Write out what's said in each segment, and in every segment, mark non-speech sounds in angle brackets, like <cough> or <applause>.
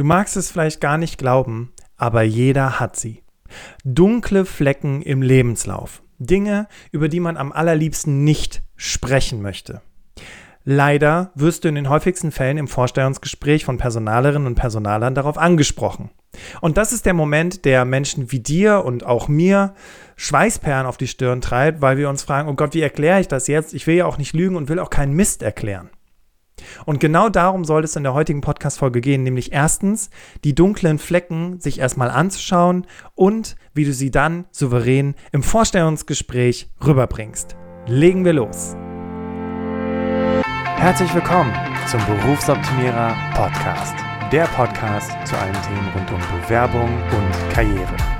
Du magst es vielleicht gar nicht glauben, aber jeder hat sie. Dunkle Flecken im Lebenslauf. Dinge, über die man am allerliebsten nicht sprechen möchte. Leider wirst du in den häufigsten Fällen im Vorstellungsgespräch von Personalerinnen und Personalern darauf angesprochen. Und das ist der Moment, der Menschen wie dir und auch mir Schweißperlen auf die Stirn treibt, weil wir uns fragen, oh Gott, wie erkläre ich das jetzt? Ich will ja auch nicht lügen und will auch keinen Mist erklären. Und genau darum soll es in der heutigen Podcast-Folge gehen, nämlich erstens, die dunklen Flecken sich erstmal anzuschauen und wie du sie dann souverän im Vorstellungsgespräch rüberbringst. Legen wir los. Herzlich willkommen zum Berufsoptimierer Podcast. Der Podcast zu allen Themen rund um Bewerbung und Karriere.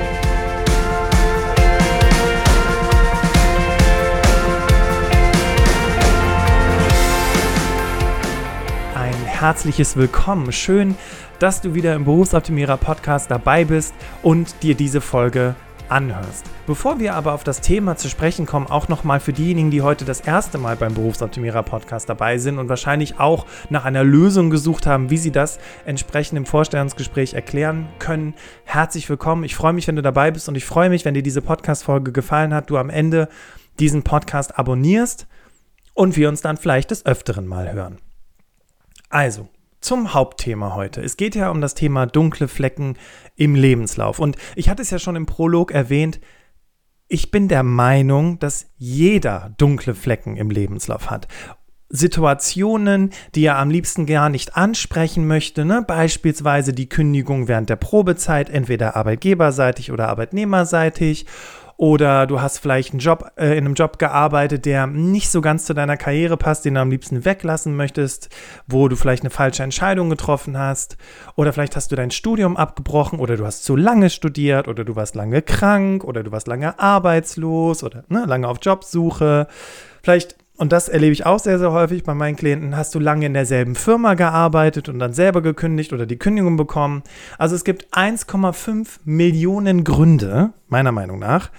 Herzliches Willkommen. Schön, dass du wieder im Berufsoptimierer Podcast dabei bist und dir diese Folge anhörst. Bevor wir aber auf das Thema zu sprechen kommen, auch nochmal für diejenigen, die heute das erste Mal beim Berufsoptimierer Podcast dabei sind und wahrscheinlich auch nach einer Lösung gesucht haben, wie sie das entsprechend im Vorstellungsgespräch erklären können. Herzlich willkommen. Ich freue mich, wenn du dabei bist und ich freue mich, wenn dir diese Podcast-Folge gefallen hat, du am Ende diesen Podcast abonnierst und wir uns dann vielleicht des Öfteren mal hören. Also, zum Hauptthema heute. Es geht ja um das Thema dunkle Flecken im Lebenslauf. Und ich hatte es ja schon im Prolog erwähnt, ich bin der Meinung, dass jeder dunkle Flecken im Lebenslauf hat. Situationen, die er am liebsten gar nicht ansprechen möchte, ne? beispielsweise die Kündigung während der Probezeit, entweder arbeitgeberseitig oder arbeitnehmerseitig oder du hast vielleicht einen Job, äh, in einem Job gearbeitet, der nicht so ganz zu deiner Karriere passt, den du am liebsten weglassen möchtest, wo du vielleicht eine falsche Entscheidung getroffen hast. Oder vielleicht hast du dein Studium abgebrochen oder du hast zu lange studiert oder du warst lange krank oder du warst lange arbeitslos oder ne, lange auf Jobsuche. Vielleicht und das erlebe ich auch sehr, sehr häufig bei meinen Klienten, hast du lange in derselben Firma gearbeitet und dann selber gekündigt oder die Kündigung bekommen. Also es gibt 1,5 Millionen Gründe, meiner Meinung nach,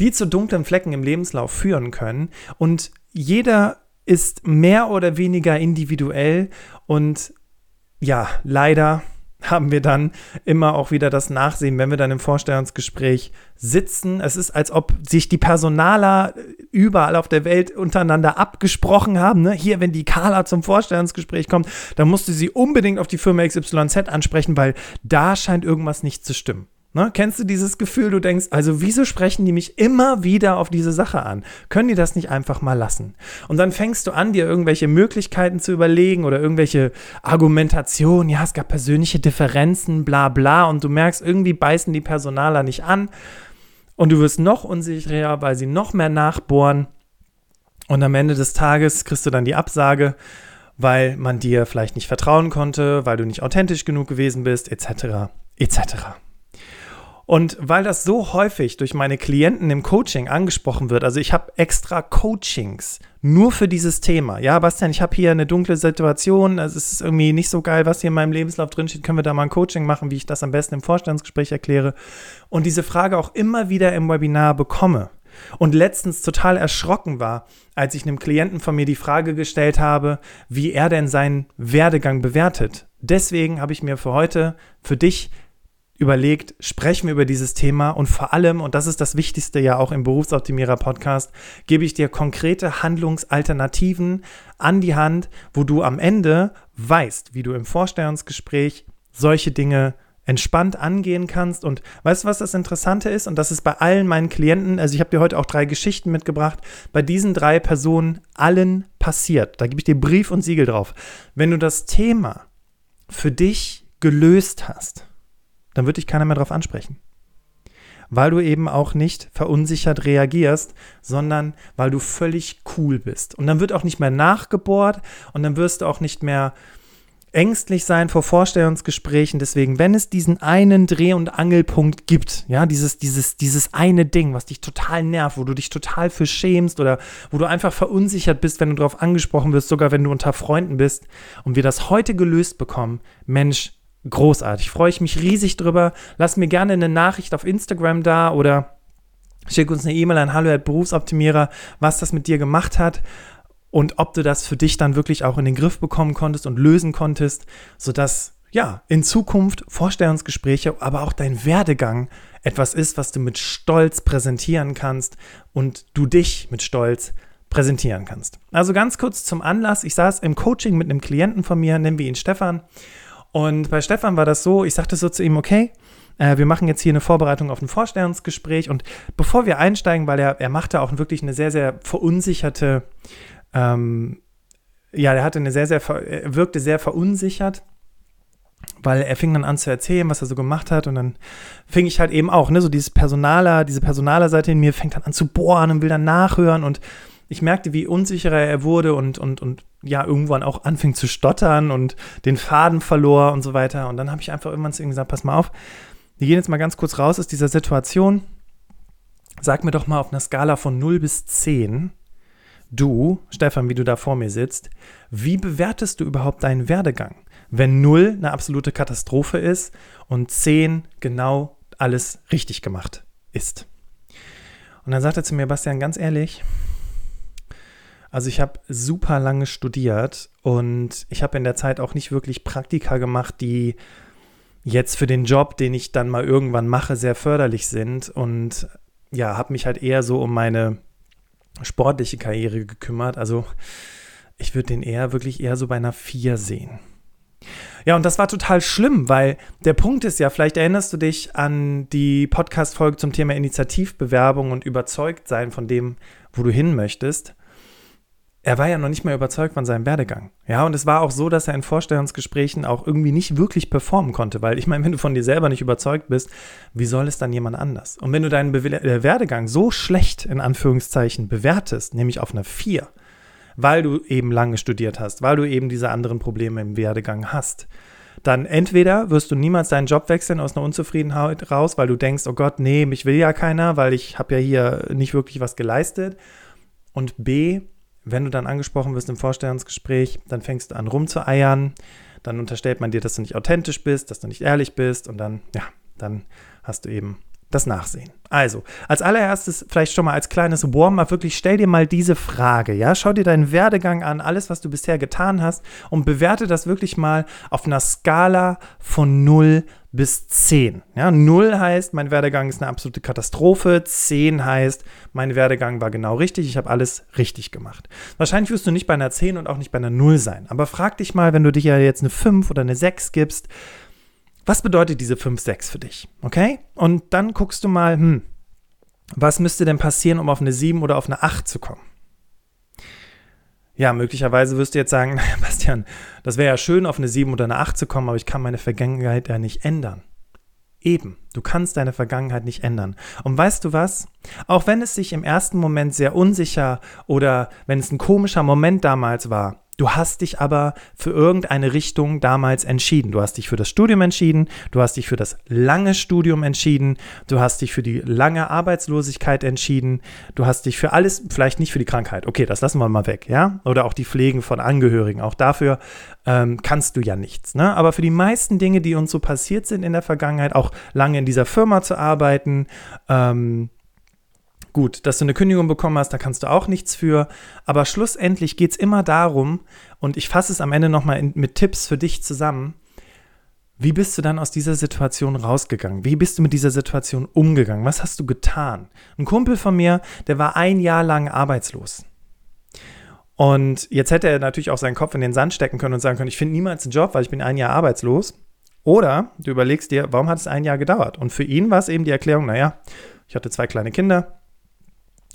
die zu dunklen Flecken im Lebenslauf führen können. Und jeder ist mehr oder weniger individuell und ja, leider haben wir dann immer auch wieder das Nachsehen, wenn wir dann im Vorstellungsgespräch sitzen. Es ist, als ob sich die Personaler überall auf der Welt untereinander abgesprochen haben. Ne? Hier, wenn die Carla zum Vorstellungsgespräch kommt, dann musste sie unbedingt auf die Firma XYZ ansprechen, weil da scheint irgendwas nicht zu stimmen. Ne? Kennst du dieses Gefühl, du denkst, also wieso sprechen die mich immer wieder auf diese Sache an? Können die das nicht einfach mal lassen? Und dann fängst du an, dir irgendwelche Möglichkeiten zu überlegen oder irgendwelche Argumentationen, ja, es gab persönliche Differenzen, bla bla, und du merkst, irgendwie beißen die Personaler nicht an und du wirst noch unsicherer, weil sie noch mehr nachbohren. Und am Ende des Tages kriegst du dann die Absage, weil man dir vielleicht nicht vertrauen konnte, weil du nicht authentisch genug gewesen bist, etc. etc. Und weil das so häufig durch meine Klienten im Coaching angesprochen wird, also ich habe extra Coachings nur für dieses Thema. Ja, Bastian, ich habe hier eine dunkle Situation, also es ist irgendwie nicht so geil, was hier in meinem Lebenslauf drinsteht. Können wir da mal ein Coaching machen, wie ich das am besten im Vorstandsgespräch erkläre? Und diese Frage auch immer wieder im Webinar bekomme. Und letztens total erschrocken war, als ich einem Klienten von mir die Frage gestellt habe, wie er denn seinen Werdegang bewertet. Deswegen habe ich mir für heute, für dich, überlegt, sprechen wir über dieses Thema und vor allem, und das ist das Wichtigste ja auch im Berufsoptimierer Podcast, gebe ich dir konkrete Handlungsalternativen an die Hand, wo du am Ende weißt, wie du im Vorstellungsgespräch solche Dinge entspannt angehen kannst. Und weißt du, was das Interessante ist? Und das ist bei allen meinen Klienten, also ich habe dir heute auch drei Geschichten mitgebracht, bei diesen drei Personen allen passiert. Da gebe ich dir Brief und Siegel drauf. Wenn du das Thema für dich gelöst hast, dann wird dich keiner mehr darauf ansprechen. Weil du eben auch nicht verunsichert reagierst, sondern weil du völlig cool bist. Und dann wird auch nicht mehr nachgebohrt und dann wirst du auch nicht mehr ängstlich sein vor Vorstellungsgesprächen. Deswegen, wenn es diesen einen Dreh- und Angelpunkt gibt, ja, dieses, dieses, dieses eine Ding, was dich total nervt, wo du dich total für schämst oder wo du einfach verunsichert bist, wenn du darauf angesprochen wirst, sogar wenn du unter Freunden bist und wir das heute gelöst bekommen, Mensch, großartig. Freue ich mich riesig drüber. Lass mir gerne eine Nachricht auf Instagram da oder schick uns eine E-Mail an hallo@berufsoptimierer, was das mit dir gemacht hat und ob du das für dich dann wirklich auch in den Griff bekommen konntest und lösen konntest, sodass ja, in Zukunft Vorstellungsgespräche, aber auch dein Werdegang etwas ist, was du mit Stolz präsentieren kannst und du dich mit Stolz präsentieren kannst. Also ganz kurz zum Anlass, ich saß im Coaching mit einem Klienten von mir, nennen wir ihn Stefan. Und bei Stefan war das so, ich sagte so zu ihm, okay, äh, wir machen jetzt hier eine Vorbereitung auf ein Vorstellungsgespräch. Und bevor wir einsteigen, weil er, er machte auch wirklich eine sehr, sehr verunsicherte ähm, ja, der hatte eine sehr, sehr, er wirkte sehr verunsichert, weil er fing dann an zu erzählen, was er so gemacht hat. Und dann fing ich halt eben auch, ne, so dieses Personaler, diese Personaler-Seite in mir fängt dann an zu bohren und will dann nachhören. Und ich merkte, wie unsicherer er wurde und, und, und ja, irgendwann auch anfing zu stottern und den Faden verlor und so weiter. Und dann habe ich einfach irgendwann zu ihm gesagt, pass mal auf, wir gehen jetzt mal ganz kurz raus aus dieser Situation. Sag mir doch mal auf einer Skala von 0 bis 10, Du, Stefan, wie du da vor mir sitzt, wie bewertest du überhaupt deinen Werdegang? Wenn 0 eine absolute Katastrophe ist und 10 genau alles richtig gemacht ist. Und dann sagt er zu mir, Bastian, ganz ehrlich, also ich habe super lange studiert und ich habe in der Zeit auch nicht wirklich Praktika gemacht, die jetzt für den Job, den ich dann mal irgendwann mache, sehr förderlich sind und ja, habe mich halt eher so um meine sportliche Karriere gekümmert. Also ich würde den eher wirklich eher so bei einer 4 sehen. Ja, und das war total schlimm, weil der Punkt ist ja, vielleicht erinnerst du dich an die Podcast-Folge zum Thema Initiativbewerbung und Überzeugtsein von dem, wo du hin möchtest er war ja noch nicht mal überzeugt von seinem Werdegang. Ja, und es war auch so, dass er in Vorstellungsgesprächen auch irgendwie nicht wirklich performen konnte, weil ich meine, wenn du von dir selber nicht überzeugt bist, wie soll es dann jemand anders? Und wenn du deinen Be äh, Werdegang so schlecht in Anführungszeichen bewertest, nämlich auf einer 4, weil du eben lange studiert hast, weil du eben diese anderen Probleme im Werdegang hast, dann entweder wirst du niemals deinen Job wechseln aus einer Unzufriedenheit raus, weil du denkst, oh Gott, nee, mich will ja keiner, weil ich habe ja hier nicht wirklich was geleistet. Und B, wenn du dann angesprochen wirst im Vorstellungsgespräch, dann fängst du an rumzueiern, dann unterstellt man dir, dass du nicht authentisch bist, dass du nicht ehrlich bist und dann, ja, dann hast du eben das Nachsehen. Also, als allererstes vielleicht schon mal als kleines Warm-up wirklich stell dir mal diese Frage, ja? Schau dir deinen Werdegang an, alles, was du bisher getan hast und bewerte das wirklich mal auf einer Skala von 0 bis 10. Ja, 0 heißt, mein Werdegang ist eine absolute Katastrophe. 10 heißt, mein Werdegang war genau richtig. Ich habe alles richtig gemacht. Wahrscheinlich wirst du nicht bei einer 10 und auch nicht bei einer 0 sein. Aber frag dich mal, wenn du dich ja jetzt eine 5 oder eine 6 gibst, was bedeutet diese 5, 6 für dich? Okay? Und dann guckst du mal, hm, was müsste denn passieren, um auf eine 7 oder auf eine 8 zu kommen? Ja, möglicherweise wirst du jetzt sagen, <laughs> Bastian, das wäre ja schön, auf eine 7 oder eine 8 zu kommen, aber ich kann meine Vergangenheit ja nicht ändern. Eben, du kannst deine Vergangenheit nicht ändern. Und weißt du was? Auch wenn es sich im ersten Moment sehr unsicher oder wenn es ein komischer Moment damals war, Du hast dich aber für irgendeine Richtung damals entschieden. Du hast dich für das Studium entschieden, du hast dich für das lange Studium entschieden, du hast dich für die lange Arbeitslosigkeit entschieden, du hast dich für alles, vielleicht nicht für die Krankheit. Okay, das lassen wir mal weg, ja? Oder auch die Pflegen von Angehörigen. Auch dafür ähm, kannst du ja nichts. Ne? Aber für die meisten Dinge, die uns so passiert sind in der Vergangenheit, auch lange in dieser Firma zu arbeiten, ähm, Gut, dass du eine Kündigung bekommen hast, da kannst du auch nichts für. Aber schlussendlich geht es immer darum, und ich fasse es am Ende nochmal mit Tipps für dich zusammen. Wie bist du dann aus dieser Situation rausgegangen? Wie bist du mit dieser Situation umgegangen? Was hast du getan? Ein Kumpel von mir, der war ein Jahr lang arbeitslos. Und jetzt hätte er natürlich auch seinen Kopf in den Sand stecken können und sagen können, ich finde niemals einen Job, weil ich bin ein Jahr arbeitslos. Oder du überlegst dir, warum hat es ein Jahr gedauert? Und für ihn war es eben die Erklärung, naja, ich hatte zwei kleine Kinder,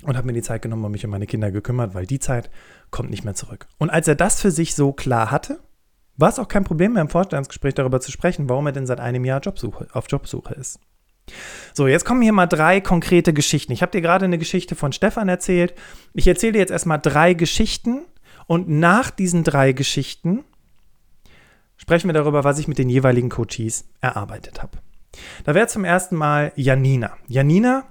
und habe mir die Zeit genommen und mich um meine Kinder gekümmert, weil die Zeit kommt nicht mehr zurück. Und als er das für sich so klar hatte, war es auch kein Problem mehr im Vorstellungsgespräch darüber zu sprechen, warum er denn seit einem Jahr Jobsuche, auf Jobsuche ist. So, jetzt kommen hier mal drei konkrete Geschichten. Ich habe dir gerade eine Geschichte von Stefan erzählt. Ich erzähle dir jetzt erstmal drei Geschichten und nach diesen drei Geschichten sprechen wir darüber, was ich mit den jeweiligen Coaches erarbeitet habe. Da wäre zum ersten Mal Janina. Janina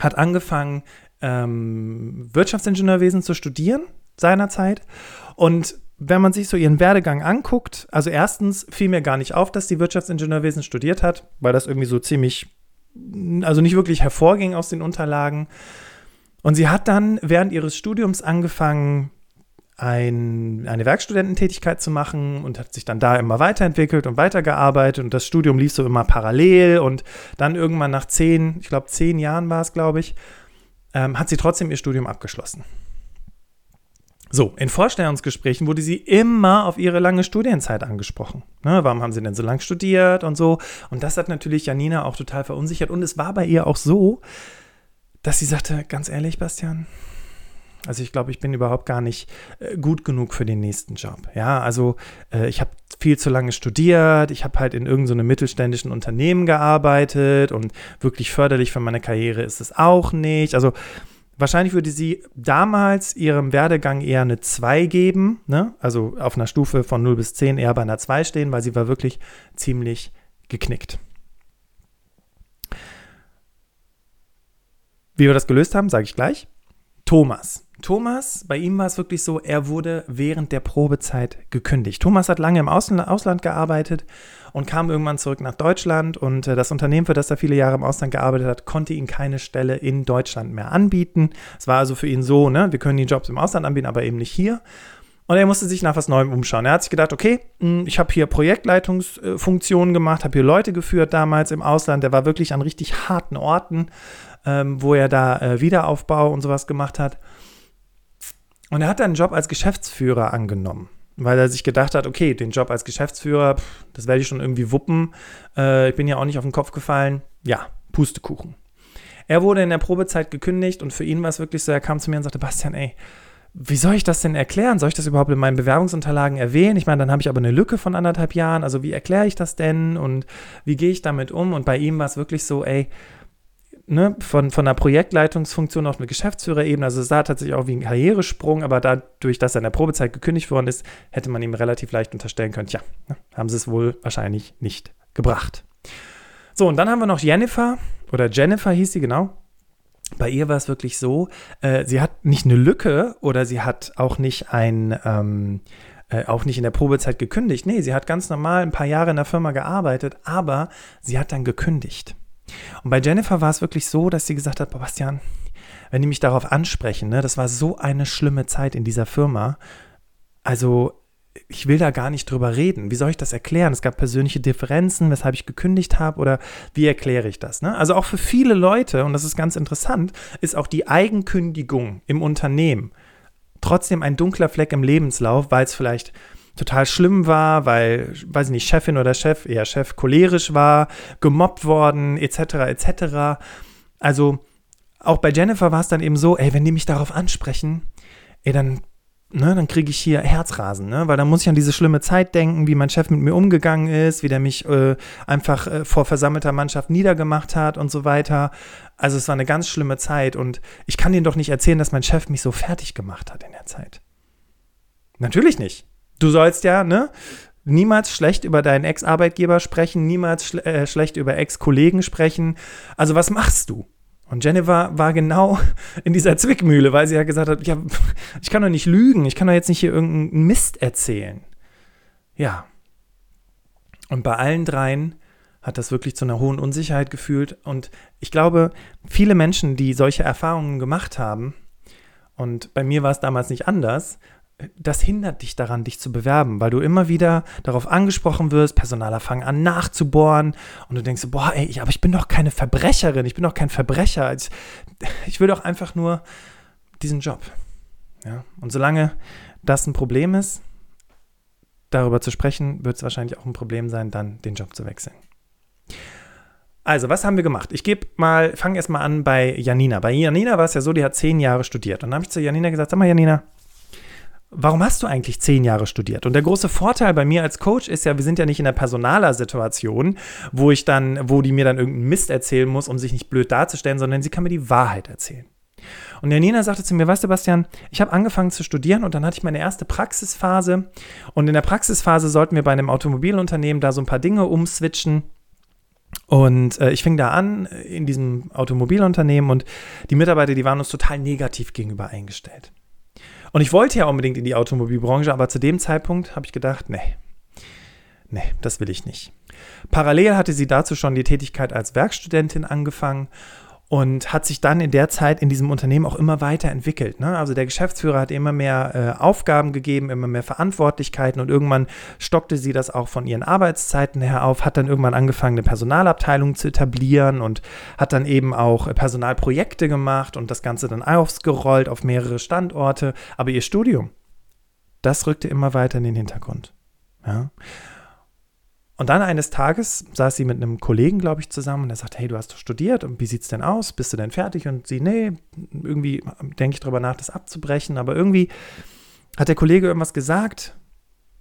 hat angefangen, ähm, Wirtschaftsingenieurwesen zu studieren seinerzeit. Und wenn man sich so ihren Werdegang anguckt, also erstens fiel mir gar nicht auf, dass sie Wirtschaftsingenieurwesen studiert hat, weil das irgendwie so ziemlich, also nicht wirklich hervorging aus den Unterlagen. Und sie hat dann während ihres Studiums angefangen, ein, eine Werkstudententätigkeit zu machen und hat sich dann da immer weiterentwickelt und weitergearbeitet und das Studium lief so immer parallel und dann irgendwann nach zehn, ich glaube zehn Jahren war es, glaube ich, ähm, hat sie trotzdem ihr Studium abgeschlossen. So, in Vorstellungsgesprächen wurde sie immer auf ihre lange Studienzeit angesprochen. Ne, warum haben sie denn so lange studiert und so? Und das hat natürlich Janina auch total verunsichert. Und es war bei ihr auch so, dass sie sagte, ganz ehrlich, Bastian, also ich glaube, ich bin überhaupt gar nicht äh, gut genug für den nächsten Job. Ja, also äh, ich habe viel zu lange studiert, ich habe halt in irgendeinem so mittelständischen Unternehmen gearbeitet und wirklich förderlich für meine Karriere ist es auch nicht. Also Wahrscheinlich würde sie damals ihrem Werdegang eher eine 2 geben, ne? also auf einer Stufe von 0 bis 10 eher bei einer 2 stehen, weil sie war wirklich ziemlich geknickt. Wie wir das gelöst haben, sage ich gleich. Thomas. Thomas, bei ihm war es wirklich so, er wurde während der Probezeit gekündigt. Thomas hat lange im Ausland gearbeitet und kam irgendwann zurück nach Deutschland und äh, das Unternehmen, für das er viele Jahre im Ausland gearbeitet hat, konnte ihm keine Stelle in Deutschland mehr anbieten. Es war also für ihn so, ne, wir können die Jobs im Ausland anbieten, aber eben nicht hier. Und er musste sich nach was Neuem umschauen. Er hat sich gedacht, okay, hm, ich habe hier Projektleitungsfunktionen gemacht, habe hier Leute geführt damals im Ausland. Der war wirklich an richtig harten Orten, ähm, wo er da äh, Wiederaufbau und sowas gemacht hat. Und er hat dann einen Job als Geschäftsführer angenommen, weil er sich gedacht hat, okay, den Job als Geschäftsführer, pff, das werde ich schon irgendwie wuppen. Äh, ich bin ja auch nicht auf den Kopf gefallen. Ja, Pustekuchen. Er wurde in der Probezeit gekündigt und für ihn war es wirklich so, er kam zu mir und sagte, Bastian, ey, wie soll ich das denn erklären? Soll ich das überhaupt in meinen Bewerbungsunterlagen erwähnen? Ich meine, dann habe ich aber eine Lücke von anderthalb Jahren. Also wie erkläre ich das denn und wie gehe ich damit um? Und bei ihm war es wirklich so, ey, ne, von, von einer Projektleitungsfunktion auf eine Geschäftsführerebene. Also es sah tatsächlich auch wie ein Karrieresprung, aber dadurch, dass er in der Probezeit gekündigt worden ist, hätte man ihm relativ leicht unterstellen können, tja, ne, haben sie es wohl wahrscheinlich nicht gebracht. So, und dann haben wir noch Jennifer, oder Jennifer hieß sie genau. Bei ihr war es wirklich so, äh, sie hat nicht eine Lücke oder sie hat auch nicht ein, ähm, äh, auch nicht in der Probezeit gekündigt. Nee, sie hat ganz normal ein paar Jahre in der Firma gearbeitet, aber sie hat dann gekündigt. Und bei Jennifer war es wirklich so, dass sie gesagt hat, Bastian, wenn die mich darauf ansprechen, ne, das war so eine schlimme Zeit in dieser Firma. Also ich will da gar nicht drüber reden. Wie soll ich das erklären? Es gab persönliche Differenzen, weshalb ich gekündigt habe oder wie erkläre ich das? Ne? Also auch für viele Leute, und das ist ganz interessant, ist auch die Eigenkündigung im Unternehmen trotzdem ein dunkler Fleck im Lebenslauf, weil es vielleicht total schlimm war, weil, weiß ich nicht, Chefin oder Chef, eher Chef, cholerisch war, gemobbt worden, etc., etc. Also auch bei Jennifer war es dann eben so, ey, wenn die mich darauf ansprechen, ey, dann, ne, dann kriege ich hier Herzrasen, ne? Weil dann muss ich an diese schlimme Zeit denken, wie mein Chef mit mir umgegangen ist, wie der mich äh, einfach äh, vor versammelter Mannschaft niedergemacht hat und so weiter. Also es war eine ganz schlimme Zeit und ich kann denen doch nicht erzählen, dass mein Chef mich so fertig gemacht hat in der Zeit. Natürlich nicht. Du sollst ja, ne? Niemals schlecht über deinen Ex-Arbeitgeber sprechen, niemals schle äh, schlecht über Ex-Kollegen sprechen. Also, was machst du? Und Jennifer war genau <laughs> in dieser Zwickmühle, weil sie ja gesagt hat, ja, <laughs> ich kann doch nicht lügen, ich kann doch jetzt nicht hier irgendeinen Mist erzählen. Ja. Und bei allen dreien hat das wirklich zu einer hohen Unsicherheit gefühlt. Und ich glaube, viele Menschen, die solche Erfahrungen gemacht haben, und bei mir war es damals nicht anders, das hindert dich daran, dich zu bewerben, weil du immer wieder darauf angesprochen wirst, Personaler fangen an nachzubohren und du denkst, boah, ey, aber ich bin doch keine Verbrecherin, ich bin doch kein Verbrecher, ich, ich will doch einfach nur diesen Job. Ja? Und solange das ein Problem ist, darüber zu sprechen, wird es wahrscheinlich auch ein Problem sein, dann den Job zu wechseln. Also, was haben wir gemacht? Ich gebe mal, fange erstmal an bei Janina. Bei Janina war es ja so, die hat zehn Jahre studiert. Und dann habe ich zu Janina gesagt, sag mal, Janina, warum hast du eigentlich zehn Jahre studiert? Und der große Vorteil bei mir als Coach ist ja, wir sind ja nicht in der Personaler-Situation, wo ich dann, wo die mir dann irgendeinen Mist erzählen muss, um sich nicht blöd darzustellen, sondern sie kann mir die Wahrheit erzählen. Und Janina sagte zu mir, weißt du, Bastian, ich habe angefangen zu studieren und dann hatte ich meine erste Praxisphase. Und in der Praxisphase sollten wir bei einem Automobilunternehmen da so ein paar Dinge umswitchen. Und äh, ich fing da an in diesem Automobilunternehmen und die Mitarbeiter, die waren uns total negativ gegenüber eingestellt. Und ich wollte ja unbedingt in die Automobilbranche, aber zu dem Zeitpunkt habe ich gedacht, nee, nee, das will ich nicht. Parallel hatte sie dazu schon die Tätigkeit als Werkstudentin angefangen und hat sich dann in der Zeit in diesem Unternehmen auch immer weiterentwickelt. Ne? Also der Geschäftsführer hat immer mehr äh, Aufgaben gegeben, immer mehr Verantwortlichkeiten und irgendwann stockte sie das auch von ihren Arbeitszeiten her auf, hat dann irgendwann angefangen, eine Personalabteilung zu etablieren und hat dann eben auch äh, Personalprojekte gemacht und das Ganze dann ausgerollt auf mehrere Standorte. Aber ihr Studium, das rückte immer weiter in den Hintergrund. Ja? Und dann eines Tages saß sie mit einem Kollegen, glaube ich, zusammen und er sagte, hey, du hast doch studiert und wie sieht es denn aus? Bist du denn fertig? Und sie, nee, irgendwie denke ich darüber nach, das abzubrechen. Aber irgendwie hat der Kollege irgendwas gesagt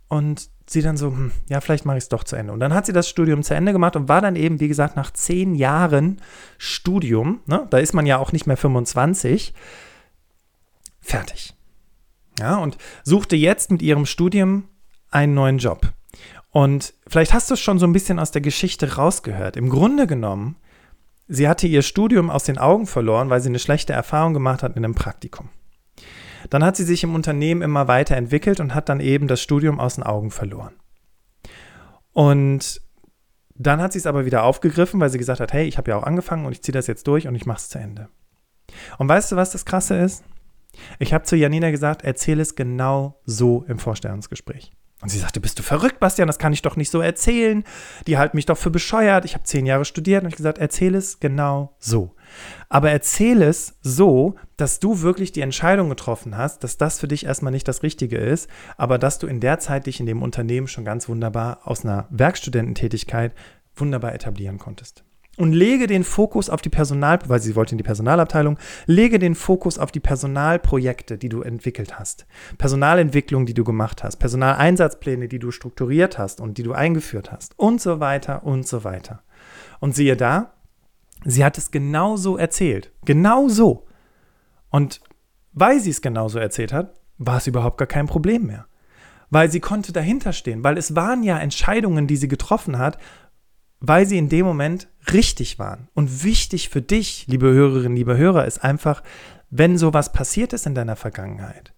und sie dann so, hm, ja, vielleicht mache ich es doch zu Ende. Und dann hat sie das Studium zu Ende gemacht und war dann eben, wie gesagt, nach zehn Jahren Studium, ne, da ist man ja auch nicht mehr 25, fertig. Ja, und suchte jetzt mit ihrem Studium einen neuen Job. Und vielleicht hast du es schon so ein bisschen aus der Geschichte rausgehört. Im Grunde genommen, sie hatte ihr Studium aus den Augen verloren, weil sie eine schlechte Erfahrung gemacht hat in einem Praktikum. Dann hat sie sich im Unternehmen immer weiterentwickelt und hat dann eben das Studium aus den Augen verloren. Und dann hat sie es aber wieder aufgegriffen, weil sie gesagt hat, hey, ich habe ja auch angefangen und ich ziehe das jetzt durch und ich mache es zu Ende. Und weißt du, was das Krasse ist? Ich habe zu Janina gesagt, erzähle es genau so im Vorstellungsgespräch. Und sie sagte, bist du verrückt, Bastian, das kann ich doch nicht so erzählen. Die halten mich doch für bescheuert. Ich habe zehn Jahre studiert und ich gesagt, erzähle es genau so. Aber erzähle es so, dass du wirklich die Entscheidung getroffen hast, dass das für dich erstmal nicht das Richtige ist, aber dass du in der Zeit dich in dem Unternehmen schon ganz wunderbar aus einer Werkstudententätigkeit wunderbar etablieren konntest und lege den Fokus auf die Personal, weil sie wollte in die Personalabteilung, lege den Fokus auf die Personalprojekte, die du entwickelt hast, Personalentwicklung, die du gemacht hast, Personaleinsatzpläne, die du strukturiert hast und die du eingeführt hast und so weiter und so weiter. Und siehe da, sie hat es genauso erzählt, genau so. Und weil sie es genauso erzählt hat, war es überhaupt gar kein Problem mehr. Weil sie konnte dahinter stehen, weil es waren ja Entscheidungen, die sie getroffen hat, weil sie in dem Moment richtig waren. Und wichtig für dich, liebe Hörerinnen, liebe Hörer, ist einfach, wenn sowas passiert ist in deiner Vergangenheit,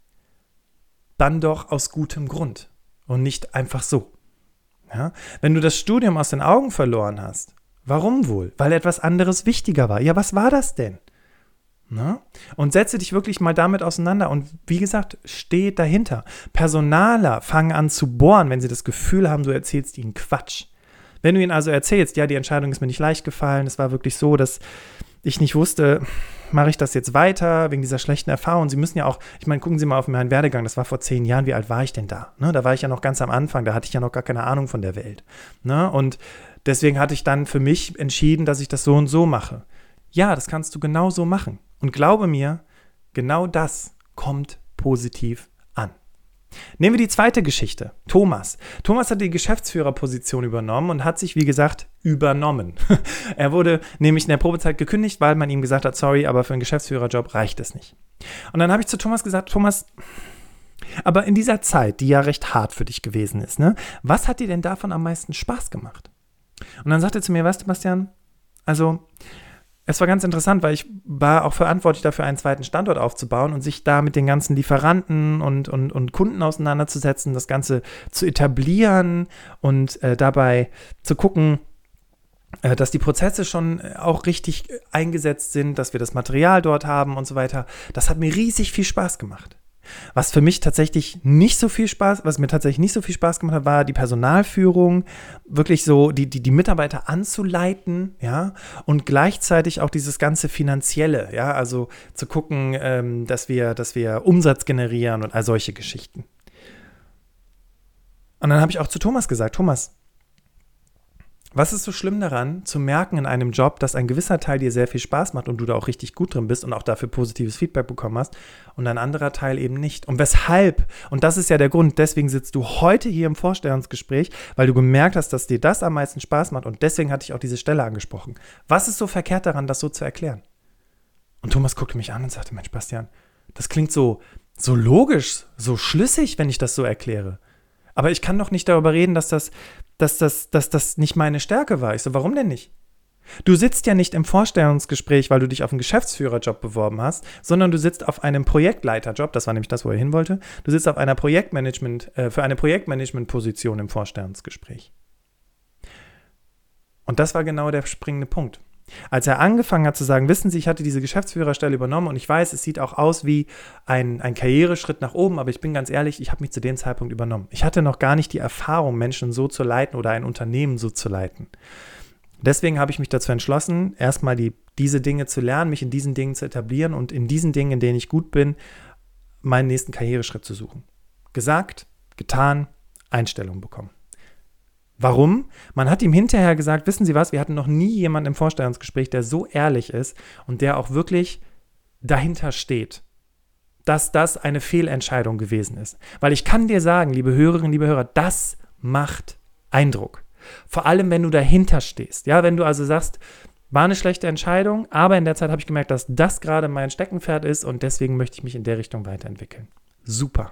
dann doch aus gutem Grund und nicht einfach so. Ja? Wenn du das Studium aus den Augen verloren hast, warum wohl? Weil etwas anderes wichtiger war. Ja, was war das denn? Na? Und setze dich wirklich mal damit auseinander. Und wie gesagt, steh dahinter. Personaler fangen an zu bohren, wenn sie das Gefühl haben, du erzählst ihnen Quatsch. Wenn du ihnen also erzählst, ja, die Entscheidung ist mir nicht leicht gefallen, es war wirklich so, dass ich nicht wusste, mache ich das jetzt weiter wegen dieser schlechten Erfahrung. Sie müssen ja auch, ich meine, gucken Sie mal auf meinen Werdegang, das war vor zehn Jahren, wie alt war ich denn da? Ne, da war ich ja noch ganz am Anfang, da hatte ich ja noch gar keine Ahnung von der Welt. Ne? Und deswegen hatte ich dann für mich entschieden, dass ich das so und so mache. Ja, das kannst du genau so machen. Und glaube mir, genau das kommt positiv Nehmen wir die zweite Geschichte. Thomas. Thomas hat die Geschäftsführerposition übernommen und hat sich, wie gesagt, übernommen. <laughs> er wurde nämlich in der Probezeit gekündigt, weil man ihm gesagt hat, sorry, aber für einen Geschäftsführerjob reicht es nicht. Und dann habe ich zu Thomas gesagt, Thomas, aber in dieser Zeit, die ja recht hart für dich gewesen ist, ne, was hat dir denn davon am meisten Spaß gemacht? Und dann sagte er zu mir, weißt du, Bastian, also es war ganz interessant, weil ich war auch verantwortlich dafür, einen zweiten Standort aufzubauen und sich da mit den ganzen Lieferanten und, und, und Kunden auseinanderzusetzen, das Ganze zu etablieren und äh, dabei zu gucken, äh, dass die Prozesse schon äh, auch richtig eingesetzt sind, dass wir das Material dort haben und so weiter. Das hat mir riesig viel Spaß gemacht. Was für mich tatsächlich nicht so viel Spaß, was mir tatsächlich nicht so viel Spaß gemacht hat, war die Personalführung, wirklich so die, die, die Mitarbeiter anzuleiten, ja, und gleichzeitig auch dieses ganze Finanzielle, ja, also zu gucken, ähm, dass wir, dass wir Umsatz generieren und all solche Geschichten. Und dann habe ich auch zu Thomas gesagt, Thomas, was ist so schlimm daran, zu merken in einem Job, dass ein gewisser Teil dir sehr viel Spaß macht und du da auch richtig gut drin bist und auch dafür positives Feedback bekommen hast und ein anderer Teil eben nicht? Und weshalb? Und das ist ja der Grund, deswegen sitzt du heute hier im Vorstellungsgespräch, weil du gemerkt hast, dass dir das am meisten Spaß macht und deswegen hatte ich auch diese Stelle angesprochen. Was ist so verkehrt daran, das so zu erklären? Und Thomas guckte mich an und sagte, Mensch, Bastian, das klingt so, so logisch, so schlüssig, wenn ich das so erkläre. Aber ich kann doch nicht darüber reden, dass das, dass das, dass das nicht meine Stärke war. Ich so, warum denn nicht? Du sitzt ja nicht im Vorstellungsgespräch, weil du dich auf einen Geschäftsführerjob beworben hast, sondern du sitzt auf einem Projektleiterjob, das war nämlich das, wo er hin wollte. Du sitzt auf einer Projektmanagement, äh, für eine Projektmanagement-Position im Vorstellungsgespräch. Und das war genau der springende Punkt. Als er angefangen hat zu sagen, wissen Sie, ich hatte diese Geschäftsführerstelle übernommen und ich weiß, es sieht auch aus wie ein, ein Karriereschritt nach oben, aber ich bin ganz ehrlich, ich habe mich zu dem Zeitpunkt übernommen. Ich hatte noch gar nicht die Erfahrung, Menschen so zu leiten oder ein Unternehmen so zu leiten. Deswegen habe ich mich dazu entschlossen, erstmal die, diese Dinge zu lernen, mich in diesen Dingen zu etablieren und in diesen Dingen, in denen ich gut bin, meinen nächsten Karriereschritt zu suchen. Gesagt, getan, Einstellung bekommen. Warum? Man hat ihm hinterher gesagt, wissen Sie was, wir hatten noch nie jemanden im Vorstellungsgespräch, der so ehrlich ist und der auch wirklich dahinter steht, dass das eine Fehlentscheidung gewesen ist. Weil ich kann dir sagen, liebe Hörerinnen, liebe Hörer, das macht Eindruck. Vor allem, wenn du dahinter stehst. Ja, wenn du also sagst, war eine schlechte Entscheidung, aber in der Zeit habe ich gemerkt, dass das gerade mein Steckenpferd ist und deswegen möchte ich mich in der Richtung weiterentwickeln. Super.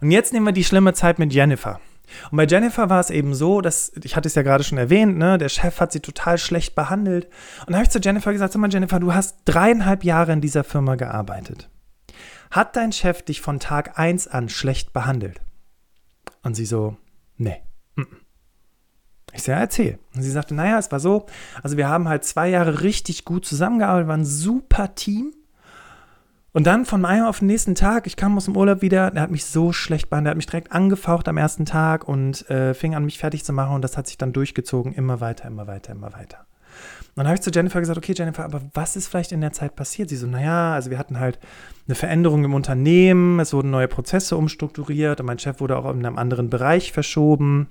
Und jetzt nehmen wir die schlimme Zeit mit Jennifer. Und bei Jennifer war es eben so, dass, ich hatte es ja gerade schon erwähnt, ne, der Chef hat sie total schlecht behandelt. Und da habe ich zu Jennifer gesagt, sag mal Jennifer, du hast dreieinhalb Jahre in dieser Firma gearbeitet. Hat dein Chef dich von Tag 1 an schlecht behandelt? Und sie so, nee. Ich sage, ja, erzähl. Und sie sagte, naja, es war so, also wir haben halt zwei Jahre richtig gut zusammengearbeitet, war ein super Team. Und dann von einem auf den nächsten Tag, ich kam aus dem Urlaub wieder, der hat mich so schlecht behandelt, der hat mich direkt angefaucht am ersten Tag und äh, fing an, mich fertig zu machen und das hat sich dann durchgezogen, immer weiter, immer weiter, immer weiter. Und dann habe ich zu Jennifer gesagt, okay Jennifer, aber was ist vielleicht in der Zeit passiert? Sie so, naja, also wir hatten halt eine Veränderung im Unternehmen, es wurden neue Prozesse umstrukturiert und mein Chef wurde auch in einem anderen Bereich verschoben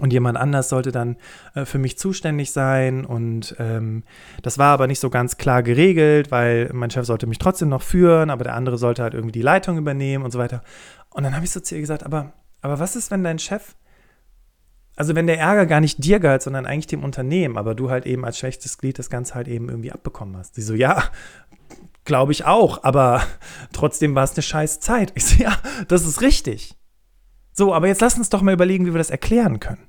und jemand anders sollte dann äh, für mich zuständig sein. Und ähm, das war aber nicht so ganz klar geregelt, weil mein Chef sollte mich trotzdem noch führen, aber der andere sollte halt irgendwie die Leitung übernehmen und so weiter. Und dann habe ich so zu ihr gesagt, aber, aber was ist, wenn dein Chef, also wenn der Ärger gar nicht dir galt, sondern eigentlich dem Unternehmen, aber du halt eben als schwächstes Glied das Ganze halt eben irgendwie abbekommen hast? Sie so, ja, glaube ich auch, aber <laughs> trotzdem war es eine scheiß Zeit. Ich so, ja, das ist richtig. So, aber jetzt lass uns doch mal überlegen, wie wir das erklären können.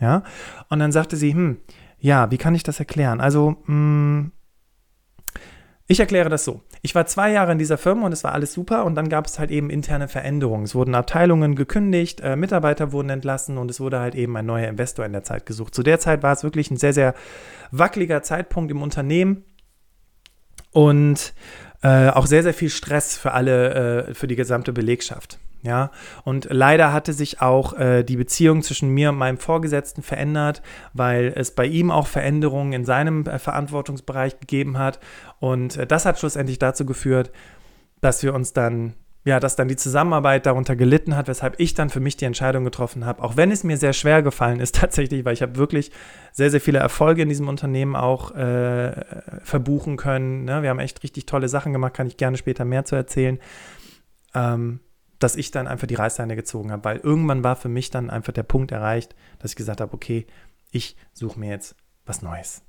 Ja? Und dann sagte sie, hm, ja, wie kann ich das erklären? Also, mh, hm, ich erkläre das so. Ich war zwei Jahre in dieser Firma und es war alles super und dann gab es halt eben interne Veränderungen. Es wurden Abteilungen gekündigt, äh, Mitarbeiter wurden entlassen und es wurde halt eben ein neuer Investor in der Zeit gesucht. Zu der Zeit war es wirklich ein sehr, sehr wackeliger Zeitpunkt im Unternehmen und äh, auch sehr, sehr viel Stress für alle, äh, für die gesamte Belegschaft. Ja, und leider hatte sich auch äh, die Beziehung zwischen mir und meinem Vorgesetzten verändert, weil es bei ihm auch Veränderungen in seinem äh, Verantwortungsbereich gegeben hat. Und äh, das hat schlussendlich dazu geführt, dass wir uns dann, ja, dass dann die Zusammenarbeit darunter gelitten hat, weshalb ich dann für mich die Entscheidung getroffen habe, auch wenn es mir sehr schwer gefallen ist <laughs> tatsächlich, weil ich habe wirklich sehr, sehr viele Erfolge in diesem Unternehmen auch äh, verbuchen können. Ne? Wir haben echt richtig tolle Sachen gemacht, kann ich gerne später mehr zu erzählen. Ähm, dass ich dann einfach die Reißleine gezogen habe, weil irgendwann war für mich dann einfach der Punkt erreicht, dass ich gesagt habe, okay, ich suche mir jetzt was Neues.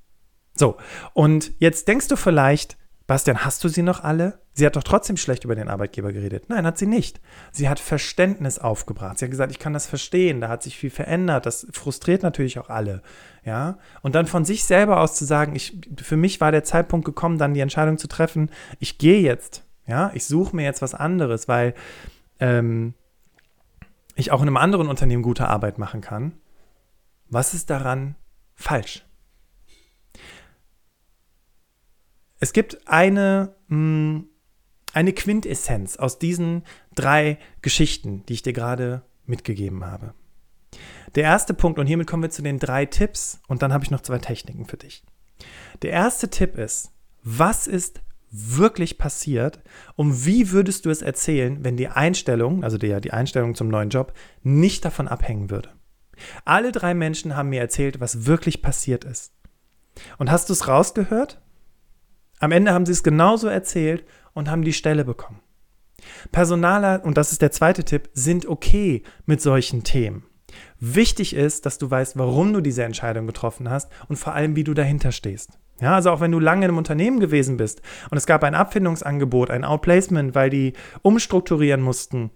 So, und jetzt denkst du vielleicht, Bastian, hast du sie noch alle? Sie hat doch trotzdem schlecht über den Arbeitgeber geredet. Nein, hat sie nicht. Sie hat Verständnis aufgebracht. Sie hat gesagt, ich kann das verstehen, da hat sich viel verändert. Das frustriert natürlich auch alle. Ja, und dann von sich selber aus zu sagen, ich, für mich war der Zeitpunkt gekommen, dann die Entscheidung zu treffen, ich gehe jetzt. Ja, ich suche mir jetzt was anderes, weil ähm, ich auch in einem anderen Unternehmen gute Arbeit machen kann, was ist daran falsch? Es gibt eine, mh, hm, eine Quintessenz aus diesen drei Geschichten, die ich dir gerade mitgegeben habe. Der erste Punkt, und hiermit kommen wir zu den drei Tipps, und dann habe ich noch zwei Techniken für dich. Der erste Tipp ist, was ist wirklich passiert und wie würdest du es erzählen, wenn die Einstellung, also die, die Einstellung zum neuen Job, nicht davon abhängen würde. Alle drei Menschen haben mir erzählt, was wirklich passiert ist. Und hast du es rausgehört? Am Ende haben sie es genauso erzählt und haben die Stelle bekommen. Personaler, und das ist der zweite Tipp, sind okay mit solchen Themen. Wichtig ist, dass du weißt, warum du diese Entscheidung getroffen hast und vor allem, wie du dahinter stehst. Ja, also auch wenn du lange einem Unternehmen gewesen bist und es gab ein Abfindungsangebot, ein Outplacement, weil die umstrukturieren mussten,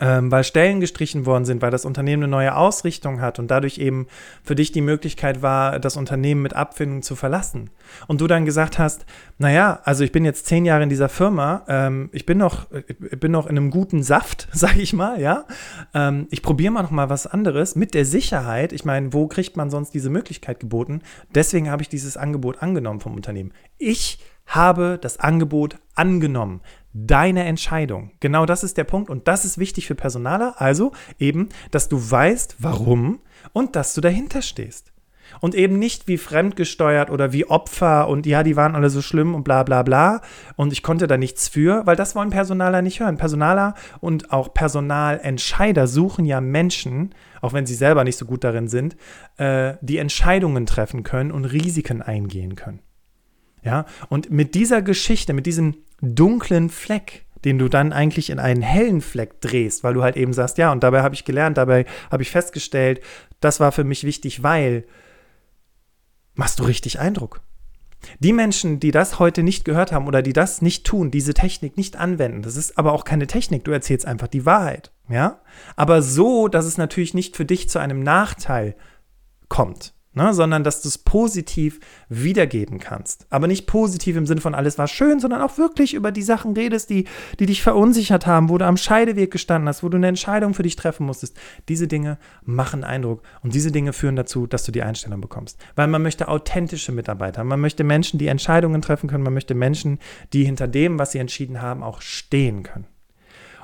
ähm, weil Stellen gestrichen worden sind, weil das Unternehmen eine neue Ausrichtung hat und dadurch eben für dich die Möglichkeit war, das Unternehmen mit Abfindung zu verlassen. Und du dann gesagt hast, naja, also ich bin jetzt zehn Jahre in dieser Firma, ähm, ich bin noch, ich bin noch in einem guten Saft, <laughs> sag ich mal, ja. Ähm, ich probiere mal noch mal was anderes mit der Sicherheit. Ich meine, wo kriegt man sonst diese Möglichkeit geboten? Deswegen habe ich dieses Angebot angenommen vom Unternehmen. Ich habe das Angebot angenommen deine Entscheidung. Genau das ist der Punkt und das ist wichtig für Personaler. Also eben, dass du weißt, warum und dass du dahinter stehst. Und eben nicht wie fremdgesteuert oder wie Opfer und ja, die waren alle so schlimm und bla bla bla und ich konnte da nichts für, weil das wollen Personaler nicht hören. Personaler und auch Personalentscheider suchen ja Menschen, auch wenn sie selber nicht so gut darin sind, äh, die Entscheidungen treffen können und Risiken eingehen können. Ja, und mit dieser Geschichte, mit diesem dunklen Fleck, den du dann eigentlich in einen hellen Fleck drehst, weil du halt eben sagst, ja, und dabei habe ich gelernt, dabei habe ich festgestellt, das war für mich wichtig, weil machst du richtig Eindruck. Die Menschen, die das heute nicht gehört haben oder die das nicht tun, diese Technik nicht anwenden, das ist aber auch keine Technik, du erzählst einfach die Wahrheit, ja? Aber so, dass es natürlich nicht für dich zu einem Nachteil kommt ne, sondern dass du es positiv wiedergeben kannst. Aber nicht positiv im Sinne von alles war schön, sondern auch wirklich über die Sachen redest, die, die dich verunsichert haben, wo du am Scheideweg gestanden hast, wo du eine Entscheidung für dich treffen musstest. Diese Dinge machen Eindruck und diese Dinge führen dazu, dass du die Einstellung bekommst. Weil man möchte authentische Mitarbeiter, man möchte Menschen, die Entscheidungen treffen können, man möchte Menschen, die hinter dem, was sie entschieden haben, auch stehen können.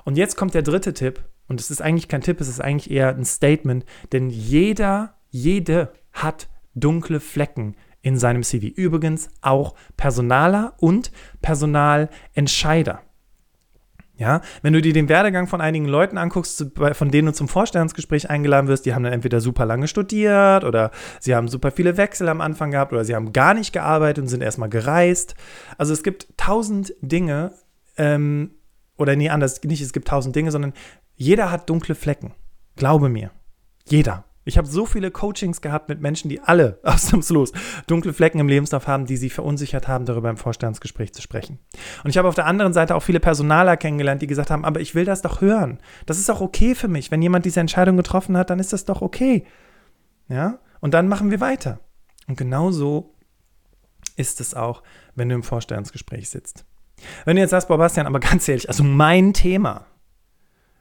Und jetzt kommt der dritte Tipp, und es ist eigentlich kein Tipp, es ist eigentlich eher ein Statement, denn jeder, jede hat dunkle Flecken in seinem CV. Übrigens auch Personaler und Personalentscheider. Ja, wenn du dir den Werdegang von einigen Leuten anguckst, von denen du zum Vorstellungsgespräch eingeladen wirst, die haben dann entweder super lange studiert oder sie haben super viele Wechsel am Anfang gehabt oder sie haben gar nicht gearbeitet und sind erstmal gereist. Also es gibt tausend Dinge, ähm, oder nee, anders, nicht es gibt tausend Dinge, sondern jeder hat dunkle Flecken. Glaube mir. Jeder. Ich habe so viele Coachings gehabt mit Menschen, die alle <laughs> ausnahmslos dunkle Flecken im Lebenslauf haben, die sie verunsichert haben, darüber im Vorstandsgespräch zu sprechen. Und ich habe auf der anderen Seite auch viele Personaler kennengelernt, die gesagt haben, aber ich will das doch hören. Das ist auch okay für mich. Wenn jemand diese Entscheidung getroffen hat, dann ist das doch okay. Ja? Und dann machen wir weiter. Und genau so ist es auch, wenn du im Vorstandsgespräch sitzt. Wenn du jetzt sagst, Bastian, aber <laughs> ganz ehrlich, also mein Thema,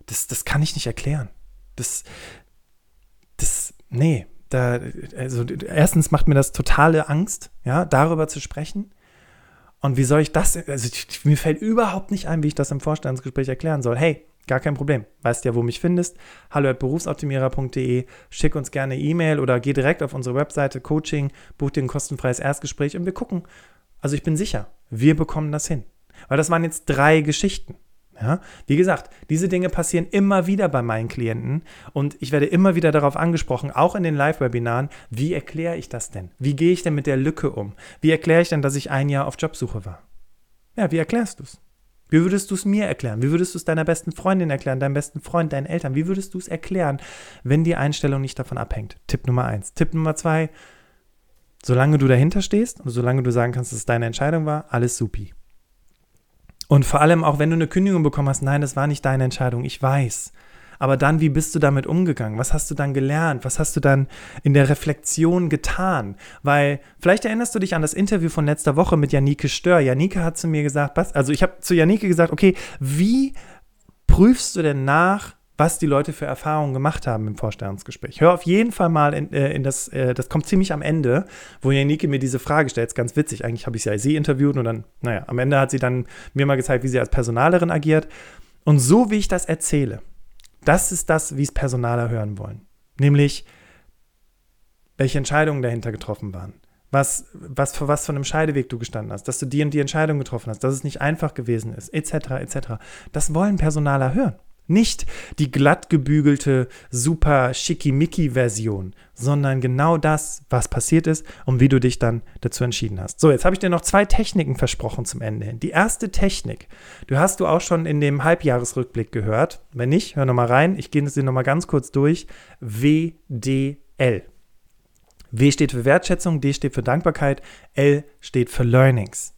das, das kann ich nicht erklären. Das, nee, da, also erstens macht mir das totale Angst, ja, darüber zu sprechen. Und wie soll ich das, also mir fällt überhaupt nicht ein, wie ich das im Vorstandsgespräch erklären soll. Hey, gar kein Problem. Weißt ja, wo mich findest. Hallo at berufsoptimierer.de. Schick uns gerne E-Mail oder geh direkt auf unsere Webseite Coaching, buch dir ein kostenfreies Erstgespräch und wir gucken. Also ich bin sicher, wir bekommen das hin. Weil das waren jetzt drei Geschichten. Ja, wie gesagt, diese Dinge passieren immer wieder bei meinen Klienten und ich werde immer wieder darauf angesprochen, auch in den Live-Webinaren, wie erkläre ich das denn? Wie gehe ich denn mit der Lücke um? Wie erkläre ich denn, dass ich ein Jahr auf Jobsuche war? Ja, wie erklärst du es? Wie würdest du es mir erklären? Wie würdest du es deiner besten Freundin erklären, deinem besten Freund, deinen Eltern? Wie würdest du es erklären, wenn die Einstellung nicht davon abhängt? Tipp Nummer eins. Tipp Nummer zwei, solange du dahinter stehst und solange du sagen kannst, dass es deine Entscheidung war, alles supi. Und vor allem auch, wenn du eine Kündigung bekommen hast, nein, das war nicht deine Entscheidung, ich weiß. Aber dann, wie bist du damit umgegangen? Was hast du dann gelernt? Was hast du dann in der Reflexion getan? Weil vielleicht erinnerst du dich an das Interview von letzter Woche mit Janike Stör. Janike hat zu mir gesagt, was, also ich habe zu Janike gesagt, okay, wie prüfst du denn nach, was die Leute für Erfahrungen gemacht haben im Vorstellungsgespräch. Hör auf jeden Fall mal in, äh, in das, äh, das kommt ziemlich am Ende, wo Janike mir diese Frage stellt. Ist ganz witzig. Eigentlich habe ich sie ja sie interviewt und dann, naja, am Ende hat sie dann mir mal gezeigt, wie sie als Personalerin agiert. Und so wie ich das erzähle, das ist das, wie es Personaler hören wollen. Nämlich, welche Entscheidungen dahinter getroffen waren. Was, was für was von einem Scheideweg du gestanden hast, dass du die und die Entscheidung getroffen hast, dass es nicht einfach gewesen ist, etc., etc. Das wollen Personaler hören. Nicht die glatt gebügelte, super schickimicki-Version, sondern genau das, was passiert ist und wie du dich dann dazu entschieden hast. So, jetzt habe ich dir noch zwei Techniken versprochen zum Ende hin. Die erste Technik, du hast du auch schon in dem Halbjahresrückblick gehört. Wenn nicht, hör nochmal rein. Ich gehe es dir nochmal ganz kurz durch. WDL. W steht für Wertschätzung, D steht für Dankbarkeit, L steht für Learnings.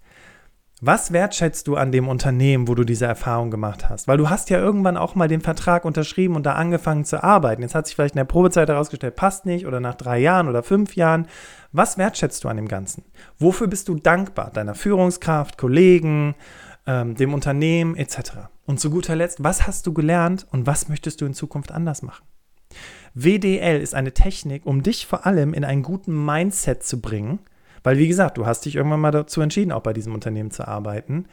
Was wertschätzt du an dem Unternehmen, wo du diese Erfahrung gemacht hast? Weil du hast ja irgendwann auch mal den Vertrag unterschrieben und da angefangen zu arbeiten. Jetzt hat sich vielleicht in der Probezeit herausgestellt, passt nicht oder nach drei Jahren oder fünf Jahren. Was wertschätzt du an dem Ganzen? Wofür bist du dankbar? Deiner Führungskraft, Kollegen, ähm, dem Unternehmen etc. Und zu guter Letzt, was hast du gelernt und was möchtest du in Zukunft anders machen? WDL ist eine Technik, um dich vor allem in einen guten Mindset zu bringen, weil wie gesagt, du hast dich irgendwann mal dazu entschieden, auch bei diesem Unternehmen zu arbeiten.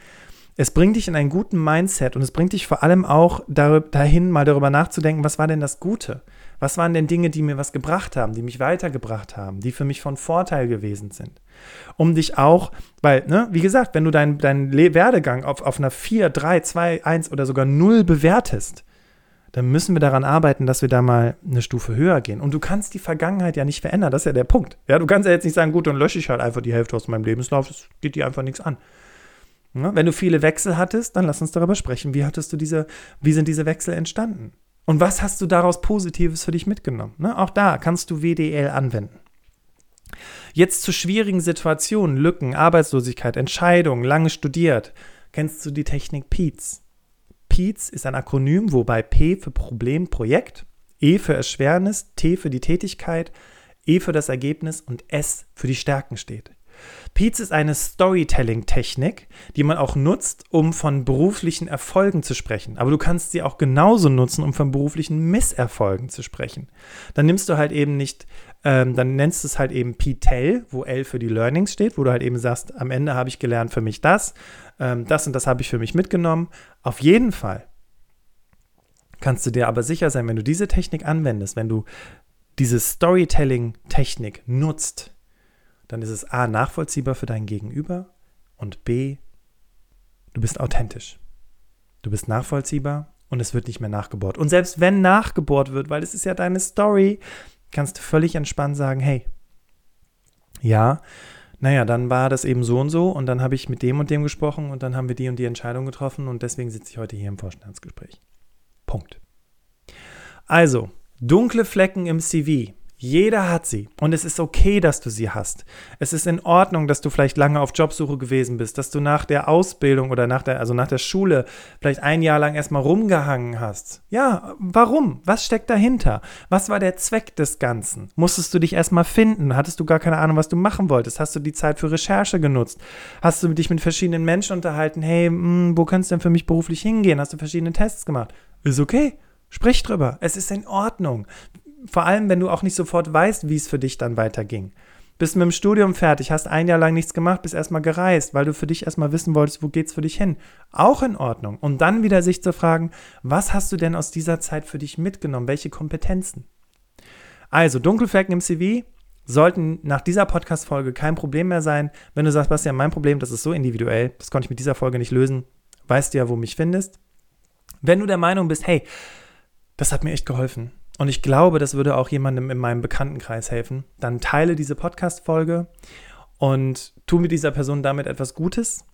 Es bringt dich in einen guten Mindset und es bringt dich vor allem auch dahin, mal darüber nachzudenken, was war denn das Gute? Was waren denn Dinge, die mir was gebracht haben, die mich weitergebracht haben, die für mich von Vorteil gewesen sind? Um dich auch, weil, ne, wie gesagt, wenn du deinen dein Werdegang auf, auf einer 4, 3, 2, 1 oder sogar 0 bewertest, dann müssen wir daran arbeiten, dass wir da mal eine Stufe höher gehen. Und du kannst die Vergangenheit ja nicht verändern, das ist ja der Punkt. Ja, du kannst ja jetzt nicht sagen, gut, dann lösche ich halt einfach die Hälfte aus meinem Lebenslauf, das geht dir einfach nichts an. Ja, wenn du viele Wechsel hattest, dann lass uns darüber sprechen. Wie hattest du diese, wie sind diese Wechsel entstanden? Und was hast du daraus Positives für dich mitgenommen? Ne? Auch da kannst du WDL anwenden. Jetzt zu schwierigen Situationen, Lücken, Arbeitslosigkeit, Entscheidungen, lange studiert. Kennst du die Technik PEATS? PEATS ist ein Akronym, wobei P für Problem, Projekt, E für Erschwernis, T für die Tätigkeit, E für das Ergebnis und S für die Stärken steht. PEATS ist eine Storytelling-Technik, die man auch nutzt, um von beruflichen Erfolgen zu sprechen. Aber du kannst sie auch genauso nutzen, um von beruflichen Misserfolgen zu sprechen. Dann nimmst du halt eben nicht, ähm, dann nennst du es halt eben PTEL, wo L für die Learnings steht, wo du halt eben sagst, am Ende habe ich gelernt für mich das, ähm, das und das habe ich für mich mitgenommen. Auf jeden Fall kannst du dir aber sicher sein, wenn du diese Technik anwendest, wenn du diese Storytelling-Technik nutzt, dann ist es A, nachvollziehbar für dein Gegenüber und B, du bist authentisch. Du bist nachvollziehbar und es wird nicht mehr nachgebohrt. Und selbst wenn nachgebohrt wird, weil es ist ja deine Story, kannst du völlig entspannt sagen, hey, ja, naja, dann war das eben so und so und dann habe ich mit dem und dem gesprochen und dann haben wir die und die Entscheidung getroffen und deswegen sitze ich heute hier im Vorstandsgespräch. Punkt. Also, dunkle Flecken im CV. Jeder hat sie und es ist okay, dass du sie hast. Es ist in Ordnung, dass du vielleicht lange auf Jobsuche gewesen bist, dass du nach der Ausbildung oder nach der, also nach der Schule vielleicht ein Jahr lang erstmal rumgehangen hast. Ja, warum? Was steckt dahinter? Was war der Zweck des Ganzen? Musstest du dich erstmal finden? Hattest du gar keine Ahnung, was du machen wolltest? Hast du die Zeit für Recherche genutzt? Hast du dich mit verschiedenen Menschen unterhalten? Hey, mh, hm, wo kannst du denn für mich beruflich hingehen? Hast du verschiedene Tests gemacht? Ist okay. Sprich drüber. Es ist in Ordnung vor allem, wenn du auch nicht sofort weißt, wie es für dich dann weiterging. Bist mit dem Studium fertig, hast ein Jahr lang nichts gemacht, bist erstmal gereist, weil du für dich erstmal wissen wolltest, wo geht's für dich hin. Auch in Ordnung. Und dann wieder sich zu fragen, was hast du denn aus dieser Zeit für dich mitgenommen? Welche Kompetenzen? Also, Dunkelflecken im CV sollten nach dieser Podcast-Folge kein Problem mehr sein. Wenn du sagst, Bastian, mein Problem, das ist so individuell, das konnte ich mit dieser Folge nicht lösen, weißt du ja, wo mich findest. Wenn du der Meinung bist, hey, das hat mir echt geholfen, und ich glaube, das würde auch jemandem in meinem Bekanntenkreis helfen, dann teile diese Podcast-Folge und tu mit dieser Person damit etwas Gutes.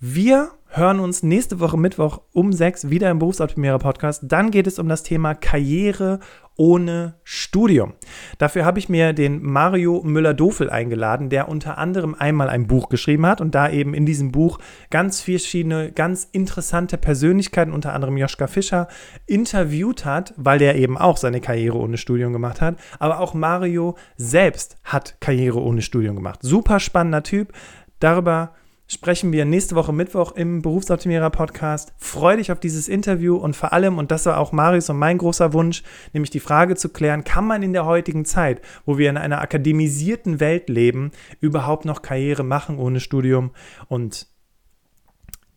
Wir hören uns nächste Woche Mittwoch um sechs wieder im Berufsoptimierer Podcast. Dann geht es um das Thema Karriere ohne Studium. Dafür habe ich mir den Mario Müller-Dofel eingeladen, der unter anderem einmal ein Buch geschrieben hat und da eben in diesem Buch ganz verschiedene, ganz interessante Persönlichkeiten, unter anderem Joschka Fischer, interviewt hat, weil der eben auch seine Karriere ohne Studium gemacht hat. Aber auch Mario selbst hat Karriere ohne Studium gemacht. Super spannender Typ. Darüber sprechen wir nächste Woche Mittwoch im Berufsoptimierer Podcast. Freue dich auf dieses Interview und vor allem, und das war auch Marius und mein großer Wunsch, nämlich die Frage zu klären, kann man in der heutigen Zeit, wo wir in einer akademisierten Welt leben, überhaupt noch Karriere machen ohne Studium? Und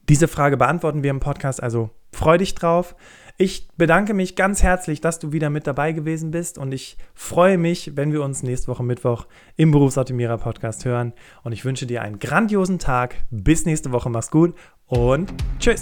diese Frage beantworten wir im Podcast, also freu dich drauf. Ich bedanke mich ganz herzlich, dass du wieder mit dabei gewesen bist und ich freue mich, wenn wir uns nächste Woche Mittwoch im Berufsoptimierer Podcast hören. Und ich wünsche dir einen grandiosen Tag. Bis nächste Woche. Mach's gut und tschüss.